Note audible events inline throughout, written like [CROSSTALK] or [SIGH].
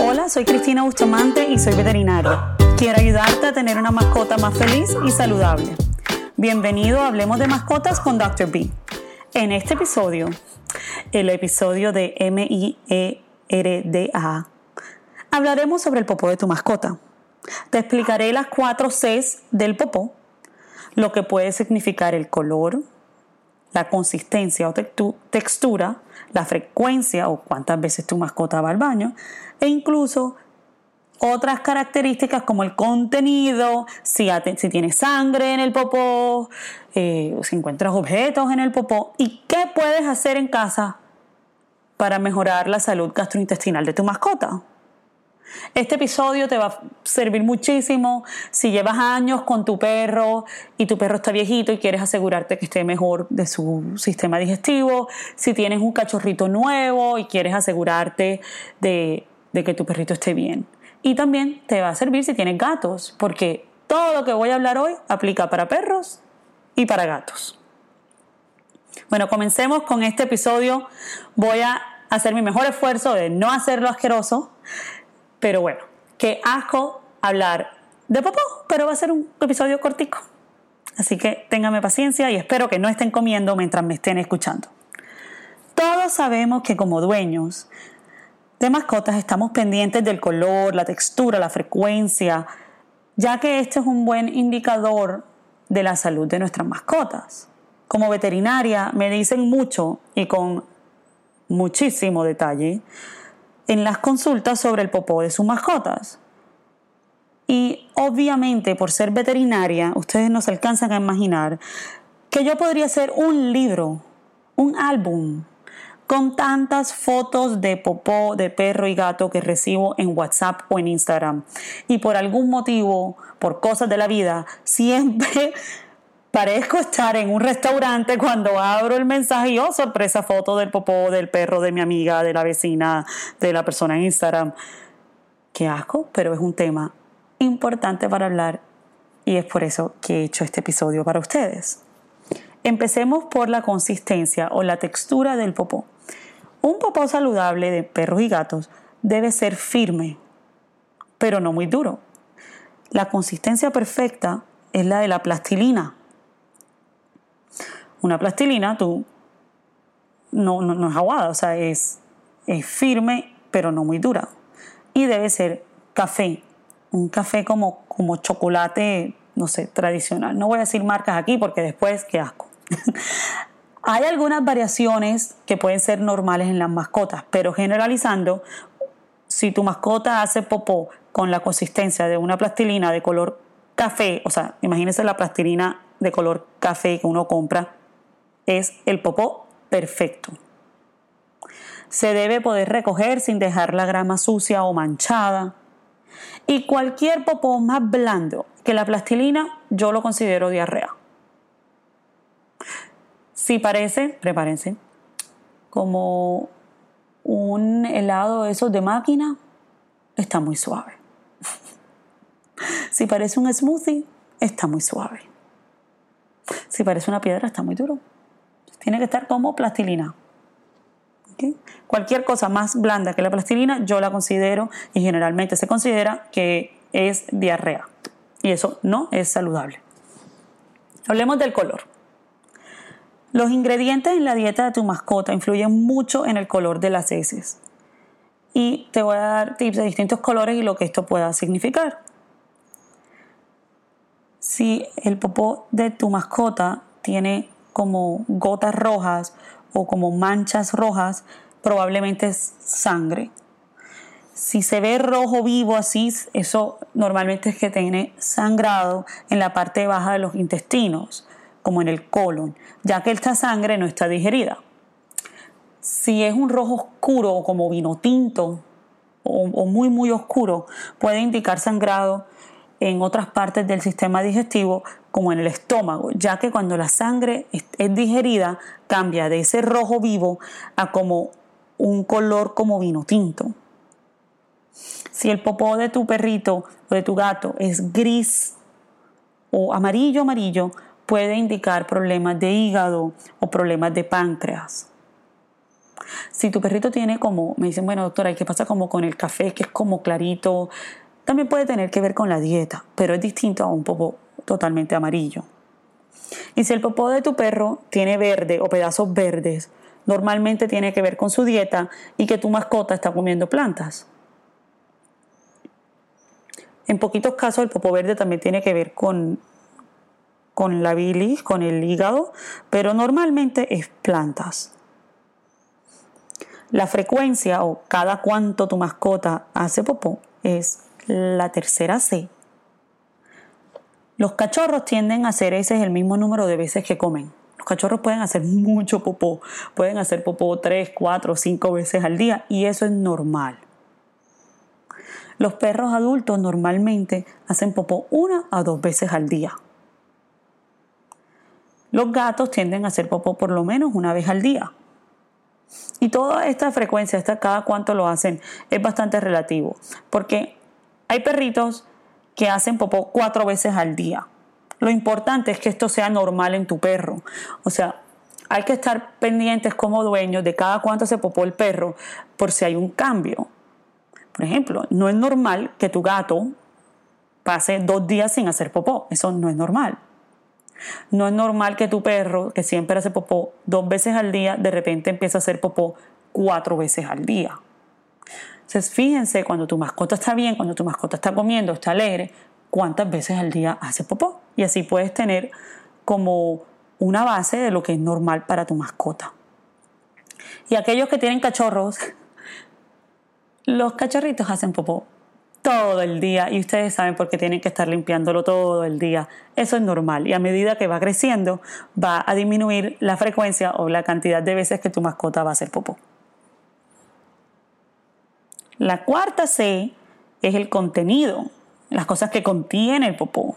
Hola, soy Cristina Bustamante y soy veterinaria. Quiero ayudarte a tener una mascota más feliz y saludable. Bienvenido a Hablemos de Mascotas con Dr. B. En este episodio, el episodio de M-I-E-R-D-A, hablaremos sobre el popó de tu mascota. Te explicaré las cuatro Cs del popó, lo que puede significar el color, la consistencia o textura, la frecuencia o cuántas veces tu mascota va al baño e incluso otras características como el contenido, si, si tienes sangre en el popó, eh, si encuentras objetos en el popó y qué puedes hacer en casa para mejorar la salud gastrointestinal de tu mascota. Este episodio te va a servir muchísimo si llevas años con tu perro y tu perro está viejito y quieres asegurarte que esté mejor de su sistema digestivo, si tienes un cachorrito nuevo y quieres asegurarte de, que tu perrito esté bien. Y también te va a servir si tienes gatos, porque todo lo que voy a hablar hoy aplica para perros y para gatos. Bueno, comencemos con este episodio. Voy a hacer mi mejor esfuerzo de no hacerlo asqueroso pero bueno, qué asco hablar de popó, pero va a ser un episodio cortico. Así que ténganme paciencia y espero que no estén comiendo mientras me estén escuchando. Todos sabemos que como dueños de mascotas estamos pendientes del color, la textura, la frecuencia, ya que este es un buen indicador de la salud de nuestras mascotas. Como veterinaria me dicen mucho y con muchísimo detalle en las consultas sobre el popó de sus mascotas. Y obviamente, por ser veterinaria, ustedes no se alcanzan a imaginar que yo podría hacer un libro, un álbum, con tantas fotos de popó de perro y gato que recibo en WhatsApp o en Instagram. Y por algún motivo, por cosas de la vida, siempre parezco estar en un restaurante cuando abro el mensaje y oh, sorpresa, foto del popó, del perro, de mi amiga, de la vecina, de la persona en Instagram. Qué asco, pero es un tema importante para hablar y es por eso que he hecho este episodio para ustedes. Empecemos por la consistencia o la textura del popó. Un popó saludable de perros y gatos debe ser firme, pero no muy duro. La consistencia perfecta es la de la plastilina, una plastilina, tú no, no, es aguada, o sea, es, es firme, pero no muy dura. Y debe ser café, un café como, como chocolate, no sé, tradicional. No voy a decir marcas aquí porque después, qué asco. [LAUGHS] Hay algunas variaciones que pueden ser normales en las mascotas, pero generalizando, si tu mascota hace popó con la consistencia de una plastilina de color café, o sea, imagínense la plastilina de color café que uno compra es el popó perfecto. Se debe poder recoger sin dejar la grama sucia o manchada. Y cualquier popó más blando que la plastilina, yo lo considero diarrea. Si parece, prepárense, como un helado de esos de máquina, está muy suave. si parece un smoothie, está muy suave. Si parece una piedra, está muy duro tiene que estar como plastilina. Cualquier cosa más blanda que la plastilina yo la considero y generalmente se considera que es diarrea. Y eso no es saludable. Hablemos del color. Los ingredientes en la dieta de tu mascota influyen mucho en el color de las heces. Y te voy a dar tips de distintos colores y lo que esto pueda significar. Si el popó de tu mascota tiene como gotas rojas o como manchas rojas, probablemente es sangre. Si se ve rojo vivo así, eso normalmente es que tiene sangrado en la parte baja de los intestinos, como en el colon, ya que esta sangre no está digerida. Si es un rojo oscuro como vino tinto o, o muy muy oscuro, puede indicar sangrado en otras partes del sistema digestivo como en el estómago, ya que cuando la sangre es digerida cambia de ese rojo vivo a como un color como vino tinto. Si el popó de tu perrito o de tu gato es gris o amarillo amarillo, puede indicar problemas de hígado o problemas de páncreas. Si tu perrito tiene como, me dicen, bueno doctora, ¿y qué pasa como con el café que es como clarito? También puede tener que ver con la dieta, pero es distinto a un popó totalmente amarillo. Y si el popó de tu perro tiene verde o pedazos verdes, normalmente tiene que ver con su dieta y que tu mascota está comiendo plantas. En poquitos casos el popó verde también tiene que ver con, con la bilis, con el hígado, pero normalmente es plantas. La frecuencia o cada cuánto tu mascota hace popó es la tercera C. Los cachorros tienden a hacer ese es el mismo número de veces que comen. Los cachorros pueden hacer mucho popó, pueden hacer popó 3, 4, 5 veces al día y eso es normal. Los perros adultos normalmente hacen popó una a dos veces al día. Los gatos tienden a hacer popó por lo menos una vez al día. Y toda esta frecuencia, esta, cada cuánto lo hacen, es bastante relativo. Porque hay perritos que hacen popó cuatro veces al día. Lo importante es que esto sea normal en tu perro. O sea, hay que estar pendientes como dueños de cada cuánto se popó el perro por si hay un cambio. Por ejemplo, no es normal que tu gato pase dos días sin hacer popó. Eso no es normal. No es normal que tu perro, que siempre hace popó dos veces al día, de repente empiece a hacer popó cuatro veces al día. Entonces, fíjense cuando tu mascota está bien, cuando tu mascota está comiendo, está alegre, cuántas veces al día hace popó. Y así puedes tener como una base de lo que es normal para tu mascota. Y aquellos que tienen cachorros, [LAUGHS] los cachorritos hacen popó todo el día y ustedes saben por qué tienen que estar limpiándolo todo el día. Eso es normal y a medida que va creciendo va a disminuir la frecuencia o la cantidad de veces que tu mascota va a hacer popó. La cuarta C es el contenido, las cosas que contiene el popó.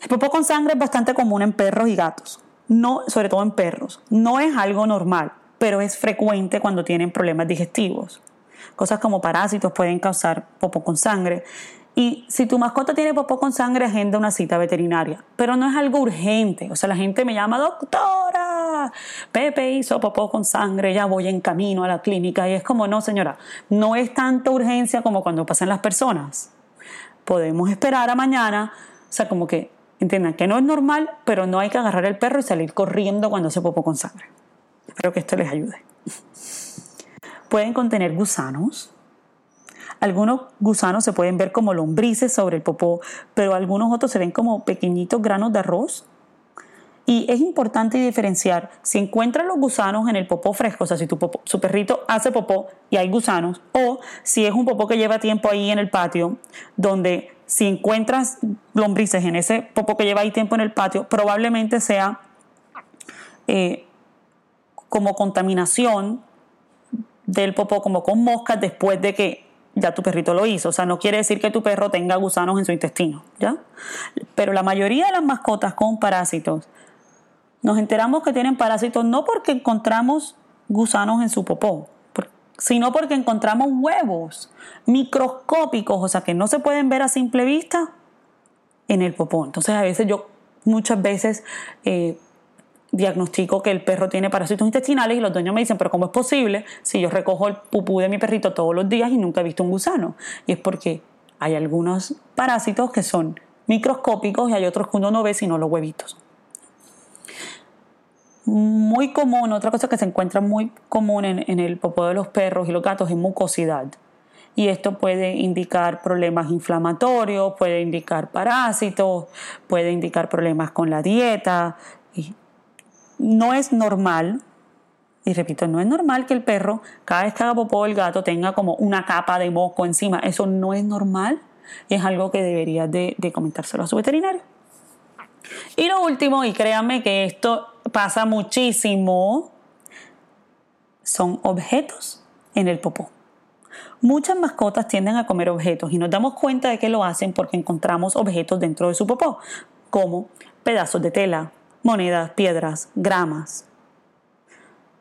El popó con sangre es bastante común en perros y gatos, no, sobre todo en perros. No es algo normal, pero es frecuente cuando tienen problemas digestivos. Cosas como parásitos pueden causar popó con sangre. Y si tu mascota tiene popó con sangre, agenda una cita veterinaria. Pero no es algo urgente. O sea, la gente me llama, doctora, Pepe hizo popó con sangre, ya voy en camino a la clínica. Y es como, no, señora, no es tanta urgencia como cuando pasan las personas. Podemos esperar a mañana. O sea, como que entiendan que no es normal, pero no hay que agarrar el perro y salir corriendo cuando se popó con sangre. Espero que esto les ayude. Pueden contener gusanos. Algunos gusanos se pueden ver como lombrices sobre el popó, pero algunos otros se ven como pequeñitos granos de arroz. Y es importante diferenciar si encuentran los gusanos en el popó fresco, o sea, si tu su perrito hace popó y hay gusanos, o si es un popó que lleva tiempo ahí en el patio, donde si encuentras lombrices en ese popó que lleva ahí tiempo en el patio, probablemente sea eh, como contaminación del popó, como con moscas después de que ya tu perrito lo hizo. O sea, no quiere decir que tu perro tenga gusanos en su intestino, ¿ya? Pero la mayoría de las mascotas con parásitos, nos enteramos que tienen parásitos no porque encontramos gusanos en su popó, sino porque encontramos huevos microscópicos, o sea, que no se pueden ver a simple vista en el popó. Entonces, a veces yo, muchas veces, eh, diagnostico que el perro tiene parásitos intestinales y los dueños me dicen, pero ¿cómo es posible si yo recojo el pupú de mi perrito todos los días y nunca he visto un gusano? Y es porque hay algunos parásitos que son microscópicos y hay otros que uno no ve sino los huevitos. Muy común, otra cosa que se encuentra muy común en, el popó de los perros y los gatos es mucosidad. Y esto puede indicar problemas inflamatorios, puede indicar parásitos, puede indicar problemas con la dieta, no es normal, y repito, no es normal que el perro, cada vez que haga popó el gato, tenga como una capa de moco encima. Eso no es normal y es algo que debería de, comentárselo a su veterinario. Y lo último, y créanme que esto pasa muchísimo, son objetos en el popó. Muchas mascotas tienden a comer objetos y nos damos cuenta de que lo hacen porque encontramos objetos dentro de su popó, como pedazos de tela, monedas, piedras, gramas.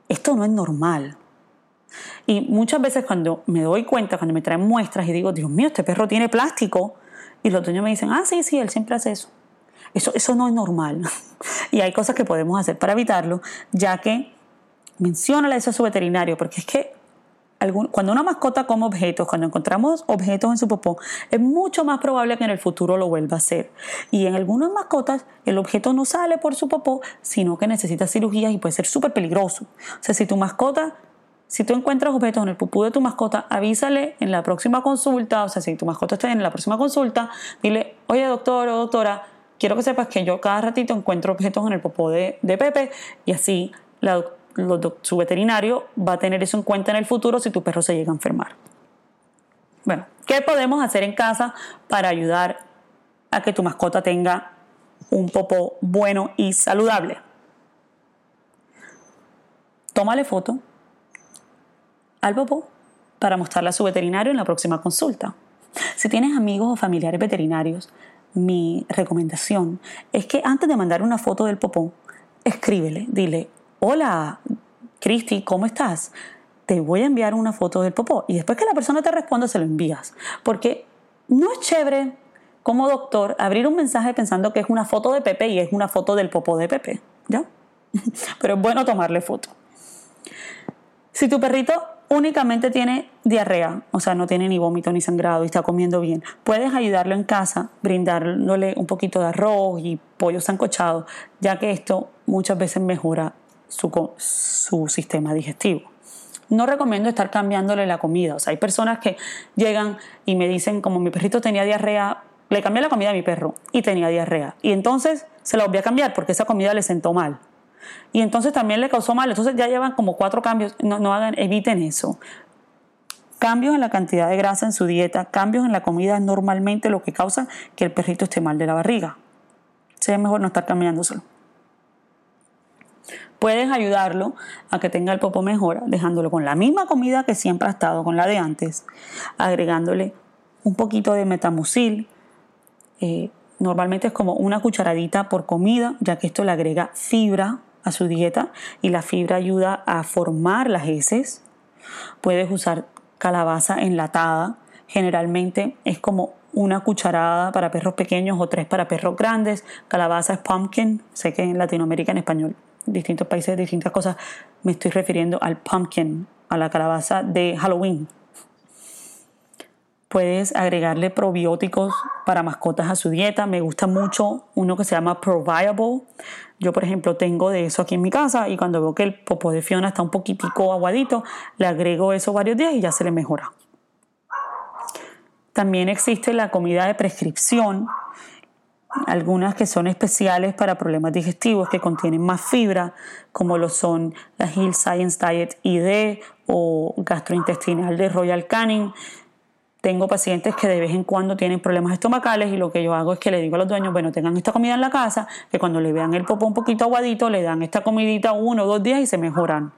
Esto no es normal. Y muchas veces cuando me doy cuenta, cuando me traen muestras y digo, Dios mío, este perro tiene plástico, y los dueños me dicen, ah, sí, sí, él siempre hace eso. Eso, eso no es normal. [LAUGHS] y hay cosas que podemos hacer para evitarlo, ya que menciónale eso a su veterinario, porque es que cuando una mascota come objetos, cuando encontramos objetos en su popó, es mucho más probable que en el futuro lo vuelva a hacer. Y en algunas mascotas el objeto no sale por su popó, sino que necesita cirugías y puede ser súper peligroso. O sea, si tu mascota, si tú encuentras objetos en el pupú de tu mascota, avísale en la próxima consulta, o sea, si tu mascota está en la próxima consulta, dile, oye doctor o doctora, quiero que sepas que yo cada ratito encuentro objetos en el popó de, de Pepe y así la doctora su veterinario va a tener eso en cuenta en el futuro si tu perro se llega a enfermar. Bueno, ¿qué podemos hacer en casa para ayudar a que tu mascota tenga un popó bueno y saludable? Tómale foto al popó para mostrarle a su veterinario en la próxima consulta. Si tienes amigos o familiares veterinarios, mi recomendación es que antes de mandar una foto del popó, escríbele, dile, hola, Cristi, ¿cómo estás? Te voy a enviar una foto del popó. Y después que la persona te responda, se lo envías. Porque no es chévere como doctor abrir un mensaje pensando que es una foto de Pepe y es una foto del popó de Pepe. ¿Ya? [LAUGHS] Pero es bueno tomarle foto. Si tu perrito únicamente tiene diarrea, o sea, no tiene ni vómito ni sangrado y está comiendo bien, puedes ayudarlo en casa brindándole un poquito de arroz y pollo sancochado, ya que esto muchas veces mejora su, su sistema digestivo. No recomiendo estar cambiándole la comida. O sea, hay personas que llegan y me dicen, como mi perrito tenía diarrea, le cambié la comida a mi perro y tenía diarrea. Y entonces se la voy a cambiar porque esa comida le sentó mal. Y entonces también le causó mal. Entonces ya llevan como cuatro cambios. No, no hagan, eviten eso. Cambios en la cantidad de grasa en su dieta, cambios en la comida es normalmente lo que causa que el perrito esté mal de la barriga. Sería mejor no estar cambiándoselo. Puedes ayudarlo a que tenga el popo mejor dejándolo con la misma comida que siempre ha estado, con la de antes, agregándole un poquito de metamucil. Eh, normalmente es como una cucharadita por comida, ya que esto le agrega fibra a su dieta y la fibra ayuda a formar las heces. Puedes usar calabaza enlatada, generalmente es como una cucharada para perros pequeños o tres para perros grandes. Calabaza es pumpkin, sé que en Latinoamérica en español distintos países, distintas cosas, me estoy refiriendo al pumpkin, a la calabaza de Halloween. Puedes agregarle probióticos para mascotas a su dieta. Me gusta mucho uno que se llama Proviable. Yo, por ejemplo, tengo de eso aquí en mi casa y cuando veo que el popó de Fiona está un poquitico aguadito, le agrego eso varios días y ya se le mejora. También existe la comida de prescripción, algunas que son especiales para problemas digestivos que contienen más fibra, como lo son la Hill Science Diet ID o gastrointestinal de Royal Canin. Tengo pacientes que de vez en cuando tienen problemas estomacales y lo que yo hago es que le digo a los dueños, bueno, tengan esta comida en la casa, que cuando le vean el popó un poquito aguadito, le dan esta comidita uno o dos días y se mejoran.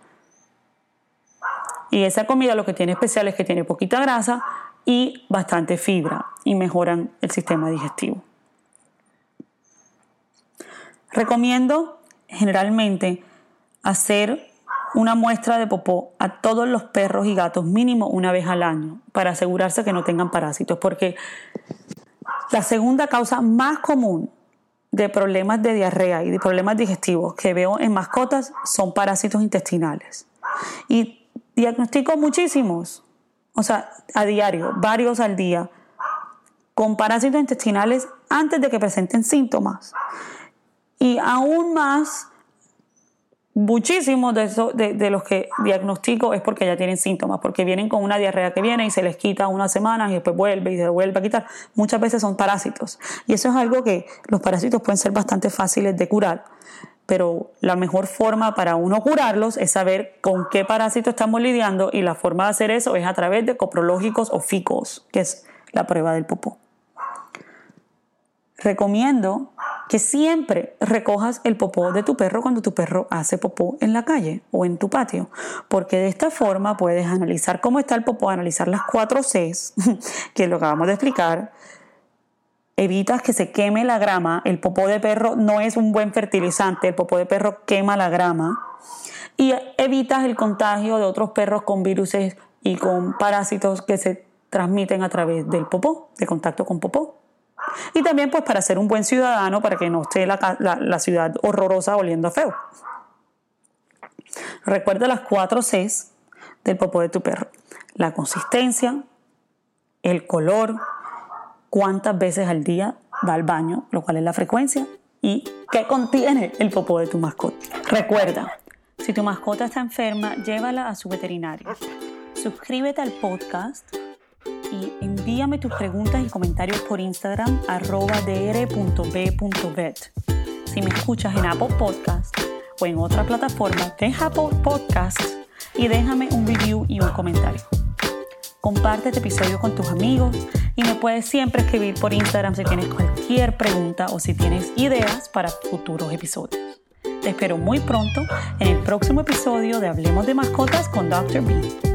Y esa comida lo que tiene especial es que tiene poquita grasa y bastante fibra y mejoran el sistema digestivo. Recomiendo generalmente hacer una muestra de popó a todos los perros y gatos mínimo una vez al año para asegurarse que no tengan parásitos, porque la segunda causa más común de problemas de diarrea y de problemas digestivos que veo en mascotas son parásitos intestinales. Y diagnostico muchísimos, o sea, a diario, varios al día, con parásitos intestinales antes de que presenten síntomas. Y aún más, muchísimos de, de, los que diagnostico es porque ya tienen síntomas, porque vienen con una diarrea que viene y se les quita unas semanas y después vuelve y se vuelve a quitar. Muchas veces son parásitos. Y eso es algo que los parásitos pueden ser bastante fáciles de curar. Pero la mejor forma para uno curarlos es saber con qué parásito estamos lidiando y la forma de hacer eso es a través de coprológicos o ficos, que es la prueba del popó. Recomiendo que siempre recojas el popó de tu perro cuando tu perro hace popó en la calle o en tu patio, porque de esta forma puedes analizar cómo está el popó, analizar las cuatro Cs, [LAUGHS] que lo acabamos de explicar. Evitas que se queme la grama, el popó de perro no es un buen fertilizante, el popó de perro quema la grama. Y evitas el contagio de otros perros con virus y con parásitos que se transmiten a través del popó, de contacto con popó. Y también pues para ser un buen ciudadano, para que no esté la, ciudad horrorosa oliendo feo. Recuerda las cuatro Cs del popó de tu perro. La consistencia, el color, cuántas veces al día va al baño, lo cual es la frecuencia, y qué contiene el popó de tu mascota. Recuerda, si tu mascota está enferma, llévala a su veterinario. Suscríbete al podcast y envíame tus preguntas y comentarios por Instagram arroba dr.b.vet. Si me escuchas en Apple Podcast o en otra plataforma, deja Podcast y déjame un review y un comentario. Comparte este episodio con tus amigos y me puedes siempre escribir por Instagram si tienes cualquier pregunta o si tienes ideas para futuros episodios. Te espero muy pronto en el próximo episodio de Hablemos de Mascotas con Dr. B.